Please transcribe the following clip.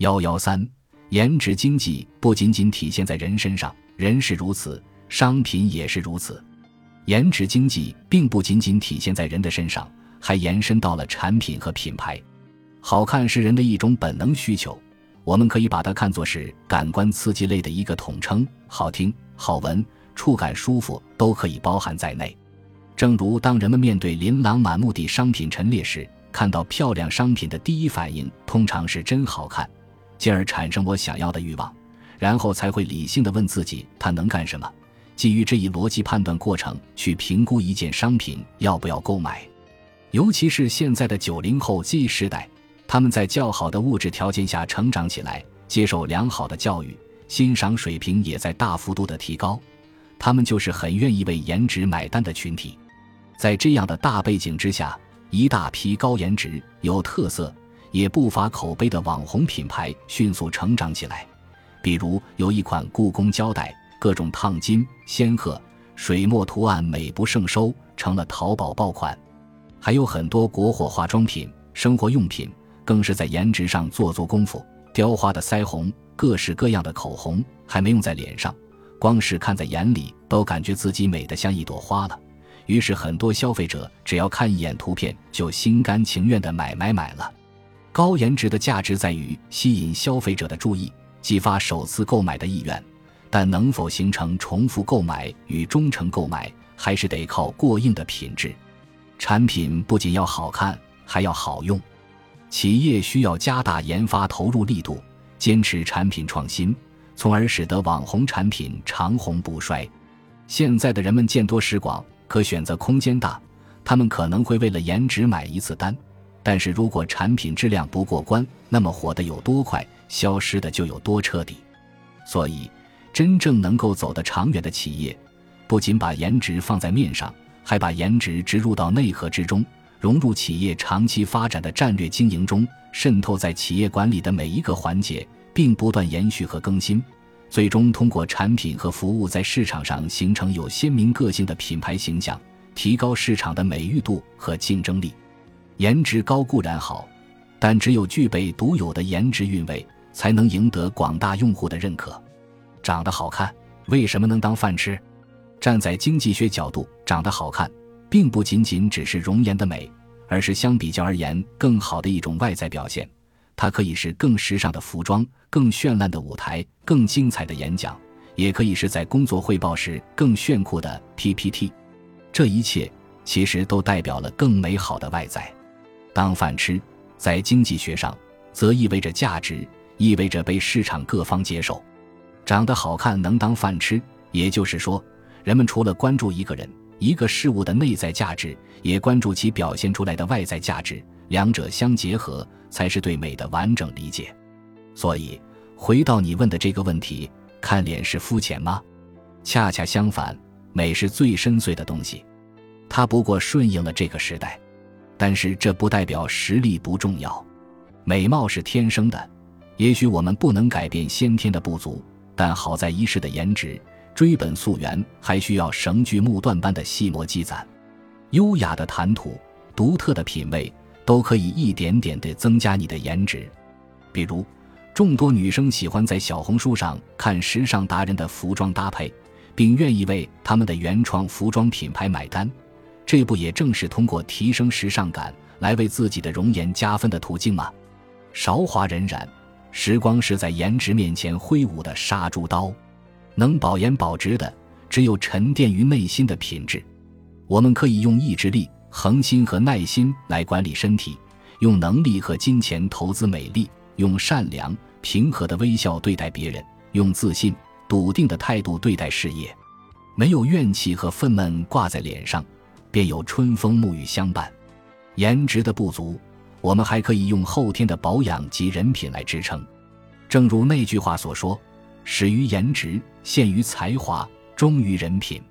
幺幺三，颜值经济不仅仅体现在人身上，人是如此，商品也是如此。颜值经济并不仅仅体现在人的身上，还延伸到了产品和品牌。好看是人的一种本能需求，我们可以把它看作是感官刺激类的一个统称，好听、好闻、触感舒服都可以包含在内。正如当人们面对琳琅满目的商品陈列时，看到漂亮商品的第一反应通常是真好看，进而产生我想要的欲望，然后才会理性的问自己它能干什么。基于这一逻辑判断过程去评估一件商品要不要购买，尤其是现在的九零后 Z 时代，他们在较好的物质条件下成长起来，接受良好的教育，欣赏水平也在大幅度的提高，他们就是很愿意为颜值买单的群体。在这样的大背景之下，一大批高颜值、有特色也不乏口碑的网红品牌迅速成长起来，比如有一款故宫胶带。各种烫金、仙鹤、水墨图案美不胜收，成了淘宝爆款。还有很多国货化妆品、生活用品，更是在颜值上做足功夫。雕花的腮红，各式各样的口红，还没用在脸上，光是看在眼里，都感觉自己美得像一朵花了。于是，很多消费者只要看一眼图片，就心甘情愿的买买买了。高颜值的价值在于吸引消费者的注意，激发首次购买的意愿。但能否形成重复购买与忠诚购买，还是得靠过硬的品质。产品不仅要好看，还要好用。企业需要加大研发投入力度，坚持产品创新，从而使得网红产品长红不衰。现在的人们见多识广，可选择空间大，他们可能会为了颜值买一次单。但是如果产品质量不过关，那么火的有多快，消失的就有多彻底。所以。真正能够走得长远的企业，不仅把颜值放在面上，还把颜值植入到内核之中，融入企业长期发展的战略经营中，渗透在企业管理的每一个环节，并不断延续和更新，最终通过产品和服务在市场上形成有鲜明个性的品牌形象，提高市场的美誉度和竞争力。颜值高固然好，但只有具备独有的颜值韵味，才能赢得广大用户的认可。长得好看，为什么能当饭吃？站在经济学角度，长得好看，并不仅仅只是容颜的美，而是相比较而言更好的一种外在表现。它可以是更时尚的服装、更绚烂的舞台、更精彩的演讲，也可以是在工作汇报时更炫酷的 PPT。这一切其实都代表了更美好的外在。当饭吃，在经济学上，则意味着价值，意味着被市场各方接受。长得好看能当饭吃，也就是说，人们除了关注一个人、一个事物的内在价值，也关注其表现出来的外在价值，两者相结合，才是对美的完整理解。所以，回到你问的这个问题，看脸是肤浅吗？恰恰相反，美是最深邃的东西，它不过顺应了这个时代。但是，这不代表实力不重要。美貌是天生的，也许我们不能改变先天的不足。但好在一世的颜值，追本溯源还需要绳锯木断般的细磨积攒。优雅的谈吐、独特的品味，都可以一点点地增加你的颜值。比如，众多女生喜欢在小红书上看时尚达人的服装搭配，并愿意为他们的原创服装品牌买单。这不也正是通过提升时尚感来为自己的容颜加分的途径吗？韶华荏苒。时光是在颜值面前挥舞的杀猪刀，能保颜保值的只有沉淀于内心的品质。我们可以用意志力、恒心和耐心来管理身体，用能力和金钱投资美丽，用善良、平和的微笑对待别人，用自信、笃定的态度对待事业。没有怨气和愤懑挂在脸上，便有春风沐浴相伴。颜值的不足。我们还可以用后天的保养及人品来支撑，正如那句话所说：“始于颜值，陷于才华，忠于人品。”